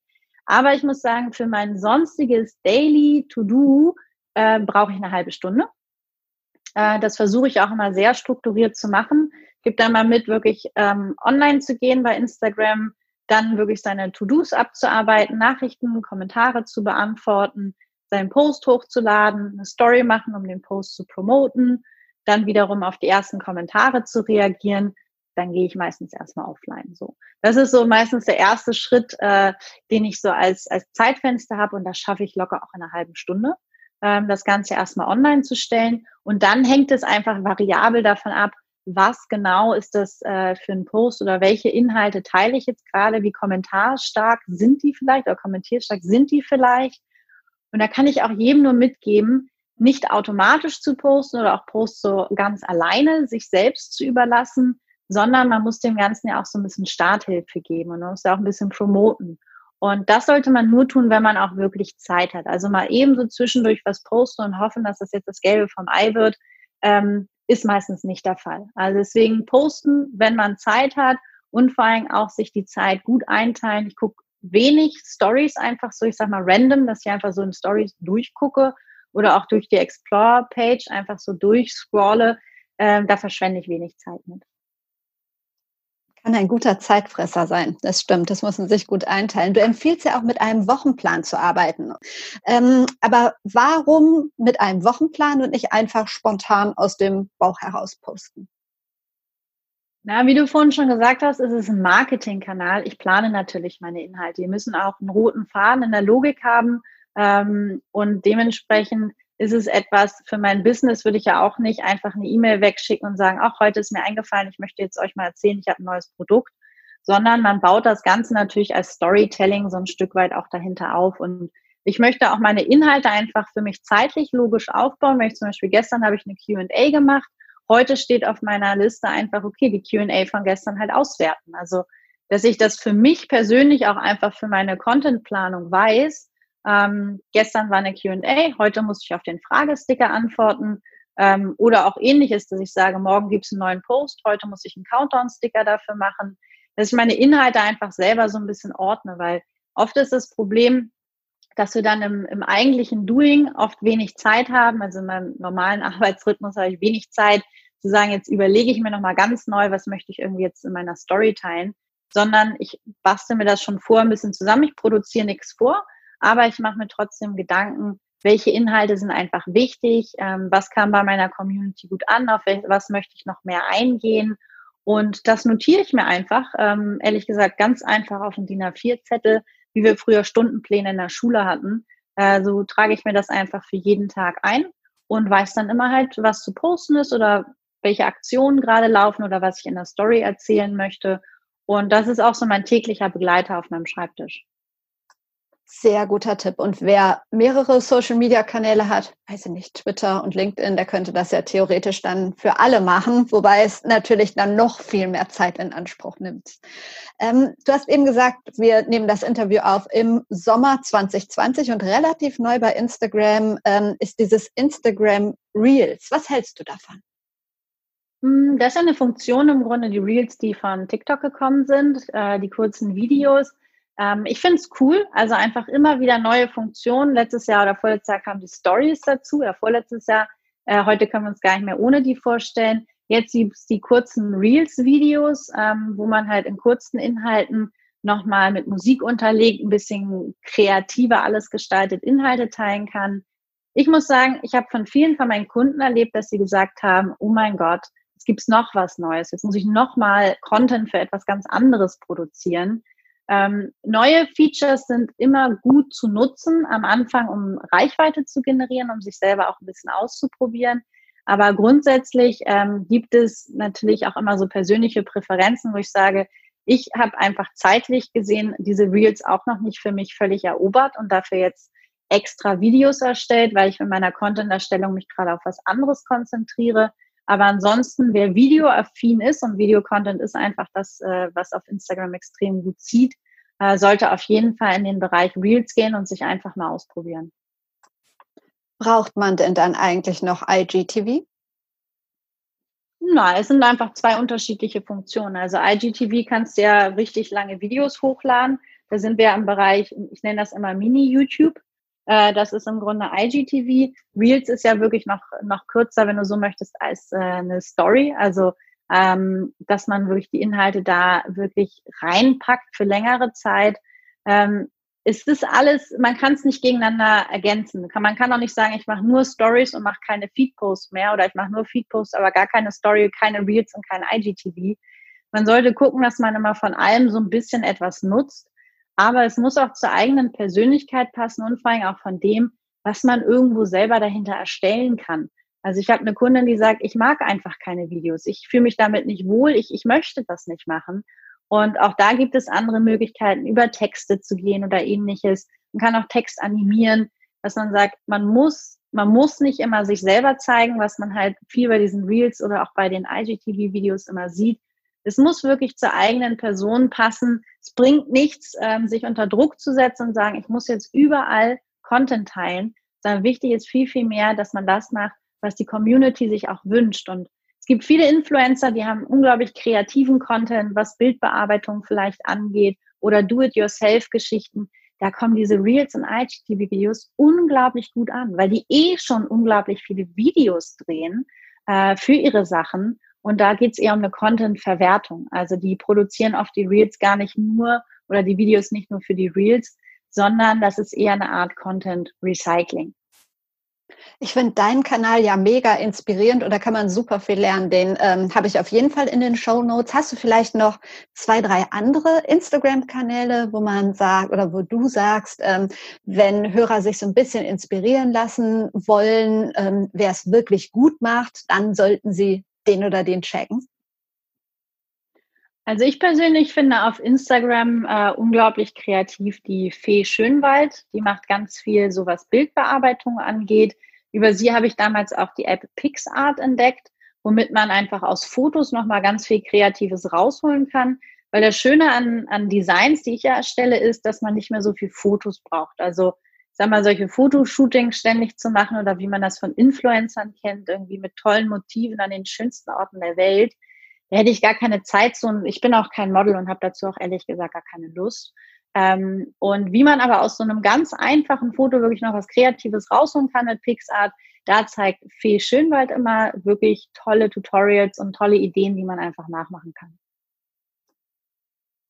Aber ich muss sagen, für mein sonstiges Daily To-Do äh, brauche ich eine halbe Stunde. Äh, das versuche ich auch immer sehr strukturiert zu machen. Gibt dann mal mit, wirklich ähm, online zu gehen bei Instagram, dann wirklich seine To-Dos abzuarbeiten, Nachrichten, Kommentare zu beantworten, seinen Post hochzuladen, eine Story machen, um den Post zu promoten, dann wiederum auf die ersten Kommentare zu reagieren, dann gehe ich meistens erstmal offline. So, das ist so meistens der erste Schritt, äh, den ich so als als Zeitfenster habe und das schaffe ich locker auch in einer halben Stunde, ähm, das Ganze erstmal online zu stellen und dann hängt es einfach variabel davon ab, was genau ist das äh, für ein Post oder welche Inhalte teile ich jetzt gerade, wie kommentarstark sind die vielleicht oder kommentierstark sind die vielleicht. Und da kann ich auch jedem nur mitgeben, nicht automatisch zu posten oder auch Posts so ganz alleine sich selbst zu überlassen, sondern man muss dem Ganzen ja auch so ein bisschen Starthilfe geben und man muss ja auch ein bisschen promoten. Und das sollte man nur tun, wenn man auch wirklich Zeit hat. Also mal eben so zwischendurch was posten und hoffen, dass das jetzt das Gelbe vom Ei wird. Ähm, ist meistens nicht der Fall. Also deswegen posten, wenn man Zeit hat und vor allem auch sich die Zeit gut einteilen. Ich gucke wenig Stories einfach so, ich sag mal random, dass ich einfach so in Stories durchgucke oder auch durch die Explore-Page einfach so durchscrolle. Ähm, da verschwende ich wenig Zeit mit kann ein guter Zeitfresser sein. Das stimmt, das muss man sich gut einteilen. Du empfiehlst ja auch mit einem Wochenplan zu arbeiten. Ähm, aber warum mit einem Wochenplan und nicht einfach spontan aus dem Bauch heraus posten? Na, wie du vorhin schon gesagt hast, ist es ein Marketingkanal. Ich plane natürlich meine Inhalte. Die müssen auch einen roten Faden in der Logik haben ähm, und dementsprechend ist es etwas für mein Business, würde ich ja auch nicht einfach eine E-Mail wegschicken und sagen, ach, heute ist mir eingefallen, ich möchte jetzt euch mal erzählen, ich habe ein neues Produkt, sondern man baut das Ganze natürlich als Storytelling so ein Stück weit auch dahinter auf und ich möchte auch meine Inhalte einfach für mich zeitlich logisch aufbauen. Wenn ich zum Beispiel gestern habe ich eine Q&A gemacht, heute steht auf meiner Liste einfach, okay, die Q&A von gestern halt auswerten. Also, dass ich das für mich persönlich auch einfach für meine Contentplanung weiß, ähm, gestern war eine QA, heute muss ich auf den Fragesticker antworten. Ähm, oder auch ähnliches, dass ich sage, morgen gibt es einen neuen Post, heute muss ich einen Countdown-Sticker dafür machen. Dass ich meine Inhalte einfach selber so ein bisschen ordne, weil oft ist das Problem, dass wir dann im, im eigentlichen Doing oft wenig Zeit haben. Also in meinem normalen <laughs> Arbeitsrhythmus habe ich wenig Zeit zu sagen, jetzt überlege ich mir nochmal ganz neu, was möchte ich irgendwie jetzt in meiner Story teilen, sondern ich bastel mir das schon vor ein bisschen zusammen, ich produziere nichts vor, aber ich mache mir trotzdem Gedanken, welche Inhalte sind einfach wichtig, ähm, was kam bei meiner Community gut an, auf was möchte ich noch mehr eingehen. Und das notiere ich mir einfach, ähm, ehrlich gesagt, ganz einfach auf dem DIN A4-Zettel, wie wir früher Stundenpläne in der Schule hatten. Äh, so trage ich mir das einfach für jeden Tag ein und weiß dann immer halt, was zu posten ist oder welche Aktionen gerade laufen oder was ich in der Story erzählen möchte. Und das ist auch so mein täglicher Begleiter auf meinem Schreibtisch. Sehr guter Tipp. Und wer mehrere Social-Media-Kanäle hat, weiß ich nicht, Twitter und LinkedIn, der könnte das ja theoretisch dann für alle machen, wobei es natürlich dann noch viel mehr Zeit in Anspruch nimmt. Ähm, du hast eben gesagt, wir nehmen das Interview auf im Sommer 2020 und relativ neu bei Instagram ähm, ist dieses Instagram Reels. Was hältst du davon? Hm, das ist eine Funktion im Grunde, die Reels, die von TikTok gekommen sind, äh, die kurzen Videos ähm, ich finde es cool, also einfach immer wieder neue Funktionen. Letztes Jahr oder vorletztes Jahr kamen die Stories dazu, oder vorletztes Jahr. Äh, heute können wir uns gar nicht mehr ohne die vorstellen. Jetzt gibt es die kurzen Reels-Videos, ähm, wo man halt in kurzen Inhalten nochmal mit Musik unterlegt, ein bisschen kreativer alles gestaltet, Inhalte teilen kann. Ich muss sagen, ich habe von vielen von meinen Kunden erlebt, dass sie gesagt haben, oh mein Gott, es gibt noch was Neues. Jetzt muss ich nochmal Content für etwas ganz anderes produzieren. Ähm, neue Features sind immer gut zu nutzen am Anfang, um Reichweite zu generieren, um sich selber auch ein bisschen auszuprobieren. Aber grundsätzlich ähm, gibt es natürlich auch immer so persönliche Präferenzen, wo ich sage, ich habe einfach zeitlich gesehen diese Reels auch noch nicht für mich völlig erobert und dafür jetzt extra Videos erstellt, weil ich mit meiner Content-Erstellung mich gerade auf was anderes konzentriere. Aber ansonsten, wer videoaffin ist und Videocontent ist einfach das, äh, was auf Instagram extrem gut zieht, äh, sollte auf jeden Fall in den Bereich Reels gehen und sich einfach mal ausprobieren. Braucht man denn dann eigentlich noch IGTV? Na, es sind einfach zwei unterschiedliche Funktionen. Also IGTV kannst du ja richtig lange Videos hochladen. Da sind wir im Bereich, ich nenne das immer Mini-YouTube. Äh, das ist im Grunde IGTV. Reels ist ja wirklich noch, noch kürzer, wenn du so möchtest, als äh, eine Story. Also, ähm, dass man wirklich die Inhalte da wirklich reinpackt für längere Zeit. Ähm, ist das alles, man kann es nicht gegeneinander ergänzen. Man kann auch nicht sagen, ich mache nur Stories und mache keine Feed-Posts mehr oder ich mache nur Feed-Posts, aber gar keine Story, keine Reels und kein IGTV. Man sollte gucken, dass man immer von allem so ein bisschen etwas nutzt aber es muss auch zur eigenen Persönlichkeit passen und vor allem auch von dem, was man irgendwo selber dahinter erstellen kann. Also ich habe eine Kundin, die sagt, ich mag einfach keine Videos. Ich fühle mich damit nicht wohl. Ich, ich möchte das nicht machen. Und auch da gibt es andere Möglichkeiten, über Texte zu gehen oder ähnliches. Man kann auch Text animieren, dass man sagt, man muss, man muss nicht immer sich selber zeigen, was man halt viel bei diesen Reels oder auch bei den IGTV-Videos immer sieht, es muss wirklich zur eigenen Person passen. Es bringt nichts, ähm, sich unter Druck zu setzen und sagen, ich muss jetzt überall Content teilen, sondern wichtig ist viel, viel mehr, dass man das macht, was die Community sich auch wünscht. Und es gibt viele Influencer, die haben unglaublich kreativen Content, was Bildbearbeitung vielleicht angeht oder Do-it-yourself-Geschichten. Da kommen diese Reels und IGTV-Videos unglaublich gut an, weil die eh schon unglaublich viele Videos drehen äh, für ihre Sachen und da geht es eher um eine Content-Verwertung. Also die produzieren oft die Reels gar nicht nur oder die Videos nicht nur für die Reels, sondern das ist eher eine Art Content-Recycling. Ich finde deinen Kanal ja mega inspirierend und da kann man super viel lernen. Den ähm, habe ich auf jeden Fall in den Show Notes. Hast du vielleicht noch zwei, drei andere Instagram-Kanäle, wo man sagt oder wo du sagst, ähm, wenn Hörer sich so ein bisschen inspirieren lassen wollen, ähm, wer es wirklich gut macht, dann sollten sie den oder den checken? Also ich persönlich finde auf Instagram äh, unglaublich kreativ die Fee Schönwald. Die macht ganz viel, so was Bildbearbeitung angeht. Über sie habe ich damals auch die App PixArt entdeckt, womit man einfach aus Fotos nochmal ganz viel Kreatives rausholen kann. Weil das Schöne an, an Designs, die ich ja erstelle, ist, dass man nicht mehr so viel Fotos braucht. Also sag mal, solche Fotoshootings ständig zu machen oder wie man das von Influencern kennt, irgendwie mit tollen Motiven an den schönsten Orten der Welt, da hätte ich gar keine Zeit zu und ich bin auch kein Model und habe dazu auch ehrlich gesagt gar keine Lust. Ähm, und wie man aber aus so einem ganz einfachen Foto wirklich noch was Kreatives rausholen kann mit PixArt, da zeigt Fee Schönwald immer wirklich tolle Tutorials und tolle Ideen, die man einfach nachmachen kann.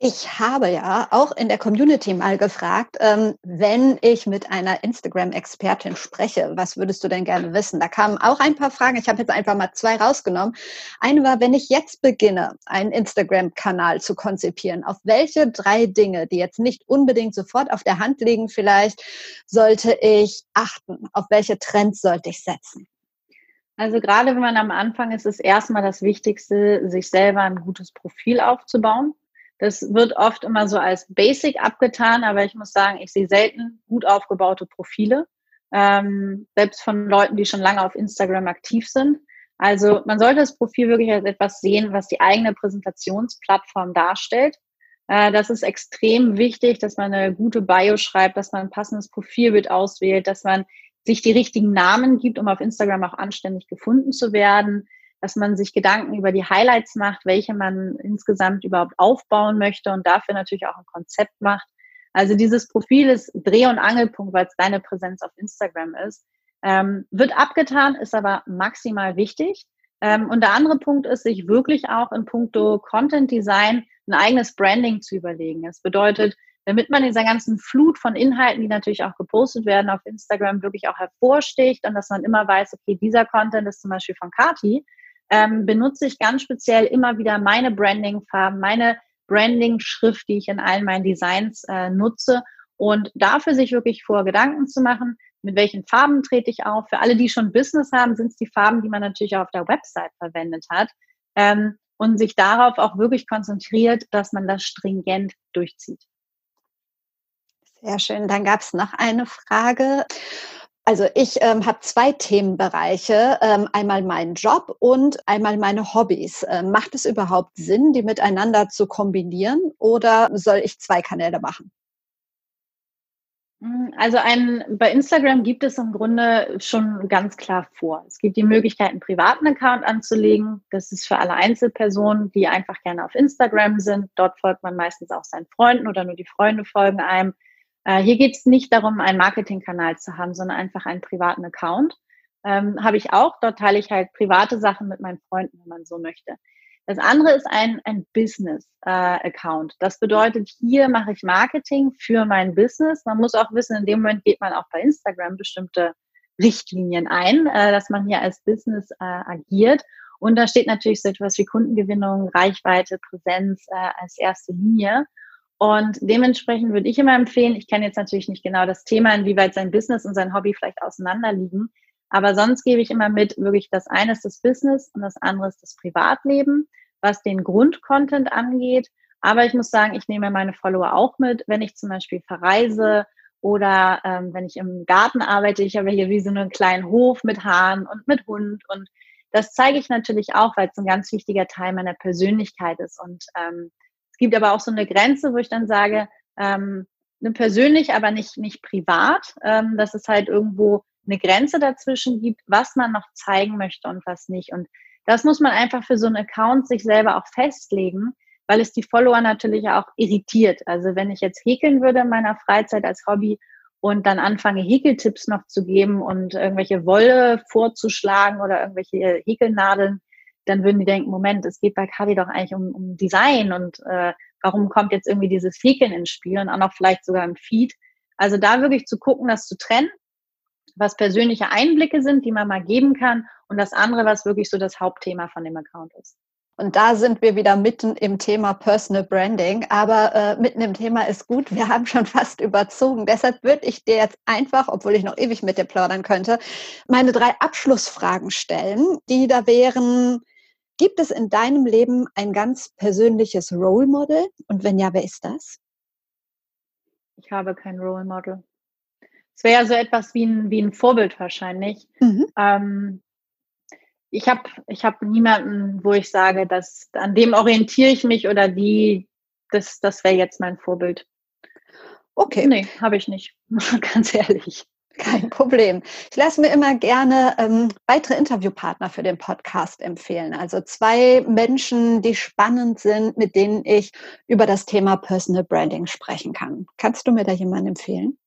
Ich habe ja auch in der Community mal gefragt, ähm, wenn ich mit einer Instagram-Expertin spreche, was würdest du denn gerne wissen? Da kamen auch ein paar Fragen. Ich habe jetzt einfach mal zwei rausgenommen. Eine war, wenn ich jetzt beginne, einen Instagram-Kanal zu konzipieren, auf welche drei Dinge, die jetzt nicht unbedingt sofort auf der Hand liegen, vielleicht sollte ich achten? Auf welche Trends sollte ich setzen? Also gerade wenn man am Anfang ist, ist erstmal das Wichtigste, sich selber ein gutes Profil aufzubauen das wird oft immer so als Basic abgetan, aber ich muss sagen, ich sehe selten gut aufgebaute Profile, ähm, selbst von Leuten, die schon lange auf Instagram aktiv sind. Also man sollte das Profil wirklich als etwas sehen, was die eigene Präsentationsplattform darstellt. Äh, das ist extrem wichtig, dass man eine gute Bio schreibt, dass man ein passendes Profilbild auswählt, dass man sich die richtigen Namen gibt, um auf Instagram auch anständig gefunden zu werden, dass man sich Gedanken über die Highlights macht, welche man insgesamt überhaupt aufbauen möchte und dafür natürlich auch ein Konzept macht. Also dieses Profil ist Dreh- und Angelpunkt, weil es deine Präsenz auf Instagram ist. Ähm, wird abgetan, ist aber maximal wichtig. Ähm, und der andere Punkt ist, sich wirklich auch in puncto Content Design ein eigenes Branding zu überlegen. Das bedeutet, damit man in dieser ganzen Flut von Inhalten, die natürlich auch gepostet werden auf Instagram, wirklich auch hervorsticht und dass man immer weiß, okay, dieser Content ist zum Beispiel von Kati, ähm, benutze ich ganz speziell immer wieder meine Branding-Farben, meine Branding-Schrift, die ich in allen meinen Designs äh, nutze. Und dafür sich wirklich vor Gedanken zu machen, mit welchen Farben trete ich auf. Für alle, die schon Business haben, sind es die Farben, die man natürlich auch auf der Website verwendet hat. Ähm, und sich darauf auch wirklich konzentriert, dass man das stringent durchzieht. Sehr schön. Dann gab es noch eine Frage. Also ich ähm, habe zwei Themenbereiche, ähm, einmal meinen Job und einmal meine Hobbys. Ähm, macht es überhaupt Sinn, die miteinander zu kombinieren oder soll ich zwei Kanäle machen? Hm, also ein, bei Instagram gibt es im Grunde schon ganz klar vor. Es gibt die Möglichkeit, einen privaten Account anzulegen. Das ist für alle Einzelpersonen, die einfach gerne auf Instagram sind. Dort folgt man meistens auch seinen Freunden oder nur die Freunde folgen einem. Äh, hier geht es nicht darum, einen Marketingkanal zu haben, sondern einfach einen privaten Account. Ähm, Habe ich auch. Dort teile ich halt private Sachen mit meinen Freunden, wenn man so möchte. Das andere ist ein, ein Business-Account. Äh, das bedeutet, hier mache ich Marketing für mein Business. Man muss auch wissen, in dem Moment geht man auch bei Instagram bestimmte Richtlinien ein, äh, dass man hier als Business äh, agiert. Und da steht natürlich so etwas wie Kundengewinnung, Reichweite, Präsenz äh, als erste Linie. Und dementsprechend würde ich immer empfehlen, ich kenne jetzt natürlich nicht genau das Thema, inwieweit sein Business und sein Hobby vielleicht auseinanderliegen, aber sonst gebe ich immer mit, wirklich das eine ist das Business und das andere ist das Privatleben, was den Grundcontent angeht. Aber ich muss sagen, ich nehme meine Follower auch mit, wenn ich zum Beispiel verreise oder ähm, wenn ich im Garten arbeite. Ich habe hier wie so einen kleinen Hof mit Haaren und mit Hund und das zeige ich natürlich auch, weil es ein ganz wichtiger Teil meiner Persönlichkeit ist und ähm, es gibt aber auch so eine Grenze, wo ich dann sage, ähm, ne, persönlich, aber nicht, nicht privat, ähm, dass es halt irgendwo eine Grenze dazwischen gibt, was man noch zeigen möchte und was nicht. Und das muss man einfach für so einen Account sich selber auch festlegen, weil es die Follower natürlich auch irritiert. Also wenn ich jetzt häkeln würde in meiner Freizeit als Hobby und dann anfange, Häkeltipps noch zu geben und irgendwelche Wolle vorzuschlagen oder irgendwelche Häkelnadeln, dann würden die denken, Moment, es geht bei Kali doch eigentlich um, um Design und äh, warum kommt jetzt irgendwie dieses Häkeln ins Spiel und auch noch vielleicht sogar im Feed. Also da wirklich zu gucken, das zu trennen, was persönliche Einblicke sind, die man mal geben kann und das andere, was wirklich so das Hauptthema von dem Account ist. Und da sind wir wieder mitten im Thema Personal Branding. Aber äh, mitten im Thema ist gut. Wir haben schon fast überzogen. Deshalb würde ich dir jetzt einfach, obwohl ich noch ewig mit dir plaudern könnte, meine drei Abschlussfragen stellen, die da wären, Gibt es in deinem Leben ein ganz persönliches Role Model? Und wenn ja, wer ist das? Ich habe kein Role Model. Es wäre ja so etwas wie ein, wie ein Vorbild wahrscheinlich. Mhm. Ähm, ich habe ich hab niemanden, wo ich sage, dass an dem orientiere ich mich oder die, das, das wäre jetzt mein Vorbild. Okay. Nee, habe ich nicht. <laughs> Ganz ehrlich. Kein Problem. Ich lasse mir immer gerne ähm, weitere Interviewpartner für den Podcast empfehlen. Also zwei Menschen, die spannend sind, mit denen ich über das Thema Personal Branding sprechen kann. Kannst du mir da jemanden empfehlen?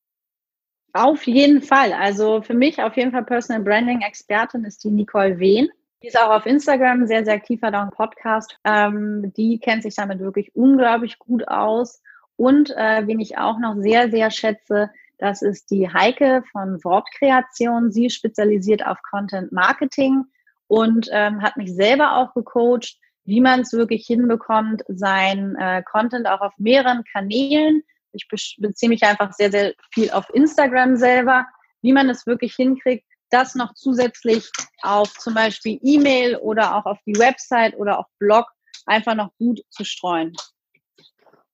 Auf jeden Fall. Also für mich auf jeden Fall Personal Branding Expertin ist die Nicole Wehn. Die ist auch auf Instagram sehr, sehr aktiv, hat auch einen Podcast. Ähm, die kennt sich damit wirklich unglaublich gut aus. Und äh, wen ich auch noch sehr, sehr schätze, das ist die Heike von Wortkreation. Sie spezialisiert auf Content Marketing und ähm, hat mich selber auch gecoacht, wie man es wirklich hinbekommt, sein äh, Content auch auf mehreren Kanälen. Ich beziehe mich einfach sehr, sehr viel auf Instagram selber, wie man es wirklich hinkriegt, das noch zusätzlich auf zum Beispiel E-Mail oder auch auf die Website oder auch Blog einfach noch gut zu streuen.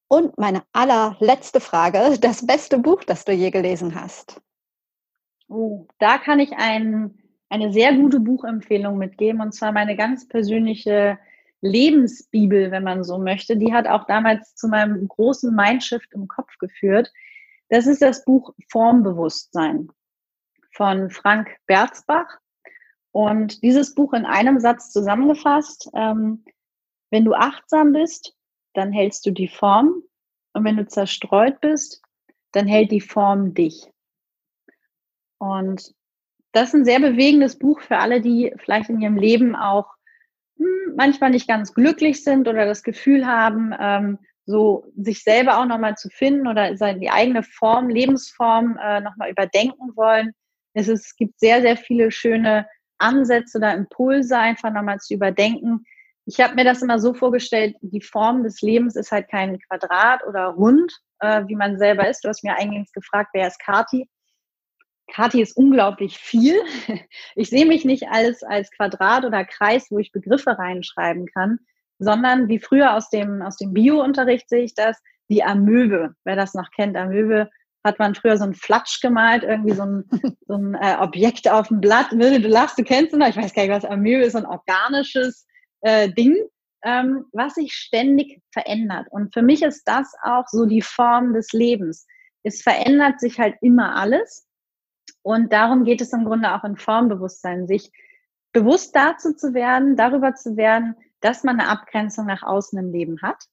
Und meine allerletzte Frage, <laughs> das beste Buch, das du je gelesen hast. Oh, da kann ich ein, eine sehr gute Buchempfehlung mitgeben, und zwar meine ganz persönliche Lebensbibel, wenn man so möchte. Die hat auch damals zu meinem großen Mindshift im Kopf geführt. Das ist das Buch Formbewusstsein von Frank Berzbach. Und dieses Buch in einem Satz zusammengefasst, ähm, wenn du achtsam bist, dann hältst du die Form. Und wenn du zerstreut bist, dann hält die Form dich. Und das ist ein sehr bewegendes Buch für alle, die vielleicht in ihrem Leben auch hm, manchmal nicht ganz glücklich sind oder das Gefühl haben, ähm, so sich selber auch nochmal zu finden oder seine, die eigene Form, Lebensform äh, nochmal überdenken wollen. Es, ist, es gibt sehr, sehr viele schöne Ansätze oder Impulse, einfach nochmal zu überdenken. Ich habe mir das immer so vorgestellt, die Form des Lebens ist halt kein Quadrat oder rund, äh, wie man selber ist. Du hast mir eingangs gefragt, wer ist Kati? Kati ist unglaublich viel. <laughs> Ich sehe mich nicht als, als Quadrat oder Kreis, wo ich Begriffe reinschreiben kann, sondern wie früher aus dem, aus dem Bio-Unterricht sehe ich das, die Amöbe. Wer das noch kennt, Amöbe hat man früher so ein Flatsch gemalt, irgendwie so ein, <laughs> so ein äh, Objekt auf dem Blatt. Wilde, du lachst, du kennst es noch, ich weiß gar nicht, was Amöbe ist, so ein organisches äh, Ding, ähm, was sich ständig verändert. Und für mich ist das auch so die Form des Lebens. Es verändert sich halt immer alles. Und darum geht es im Grunde auch in Formbewusstsein, sich bewusst dazu zu werden, darüber zu werden, dass man eine Abgrenzung nach außen im Leben hat,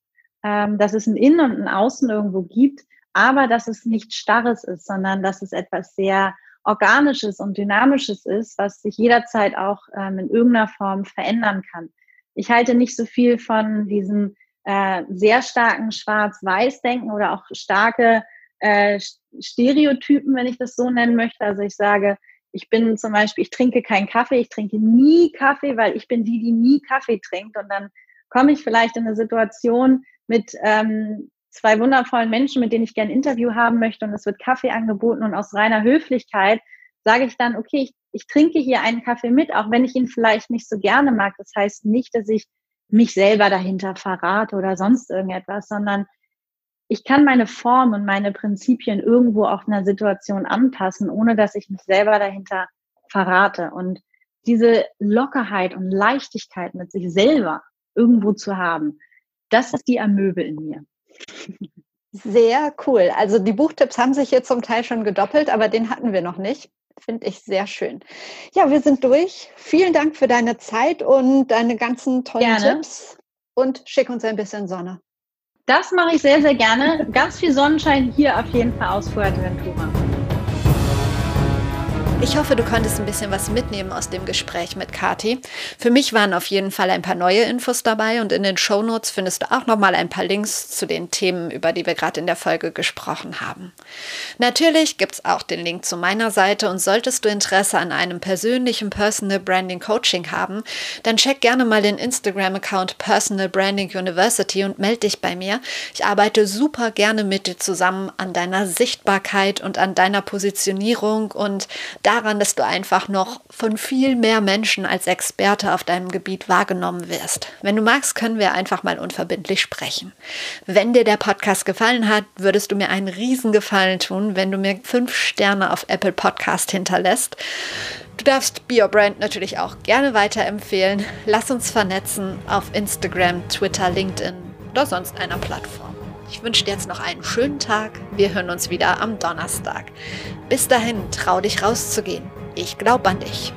ähm, dass es ein Innen und ein Außen irgendwo gibt, aber dass es nicht Starres ist, sondern dass es etwas sehr Organisches und Dynamisches ist, was sich jederzeit auch ähm, in irgendeiner Form verändern kann. Ich halte nicht so viel von diesen äh, sehr starken Schwarz-Weiß-Denken oder auch starke äh, Stereotypen, wenn ich das so nennen möchte. Also ich sage, ich bin zum Beispiel, ich trinke keinen Kaffee, ich trinke nie Kaffee, weil ich bin die, die nie Kaffee trinkt. Und dann komme ich vielleicht in eine Situation mit ähm, zwei wundervollen Menschen, mit denen ich gerne ein Interview haben möchte und es wird Kaffee angeboten und aus reiner Höflichkeit sage ich dann, okay, ich, ich trinke hier einen Kaffee mit, auch wenn ich ihn vielleicht nicht so gerne mag. Das heißt nicht, dass ich mich selber dahinter verrate oder sonst irgendetwas, sondern ich kann meine Form und meine Prinzipien irgendwo auch einer Situation anpassen, ohne dass ich mich selber dahinter verrate. Und diese Lockerheit und Leichtigkeit mit sich selber irgendwo zu haben, das ist die Amöbe in mir. Sehr cool. Also die Buchtipps haben sich hier zum Teil schon gedoppelt, aber den hatten wir noch nicht. Finde ich sehr schön. Ja, wir sind durch. Vielen Dank für deine Zeit und deine ganzen tollen gerne. Tipps. Und schick uns ein bisschen Sonne. Das mache ich sehr, sehr gerne. Ganz viel Sonnenschein hier auf jeden Fall aus Fuerteventura. Ich hoffe, du konntest ein bisschen was mitnehmen aus dem Gespräch mit Kati. Für mich waren auf jeden Fall ein paar neue Infos dabei und in den Show Notes findest du auch noch mal ein paar Links zu den Themen, über die wir gerade in der Folge gesprochen haben. Natürlich gibt es auch den Link zu meiner Seite und solltest du Interesse an einem persönlichen Personal Branding Coaching haben, dann check gerne mal den Instagram-Account Personal Branding University und melde dich bei mir. Ich arbeite super gerne mit dir zusammen an deiner Sichtbarkeit und an deiner Positionierung und da daran, dass du einfach noch von viel mehr Menschen als Experte auf deinem Gebiet wahrgenommen wirst. Wenn du magst, können wir einfach mal unverbindlich sprechen. Wenn dir der Podcast gefallen hat, würdest du mir einen Riesengefallen tun, wenn du mir fünf Sterne auf Apple Podcast hinterlässt. Du darfst Be Your Brand natürlich auch gerne weiterempfehlen. Lass uns vernetzen auf Instagram, Twitter, LinkedIn oder sonst einer Plattform. Ich wünsche dir jetzt noch einen schönen Tag. Wir hören uns wieder am Donnerstag. Bis dahin, trau dich rauszugehen. Ich glaube an dich.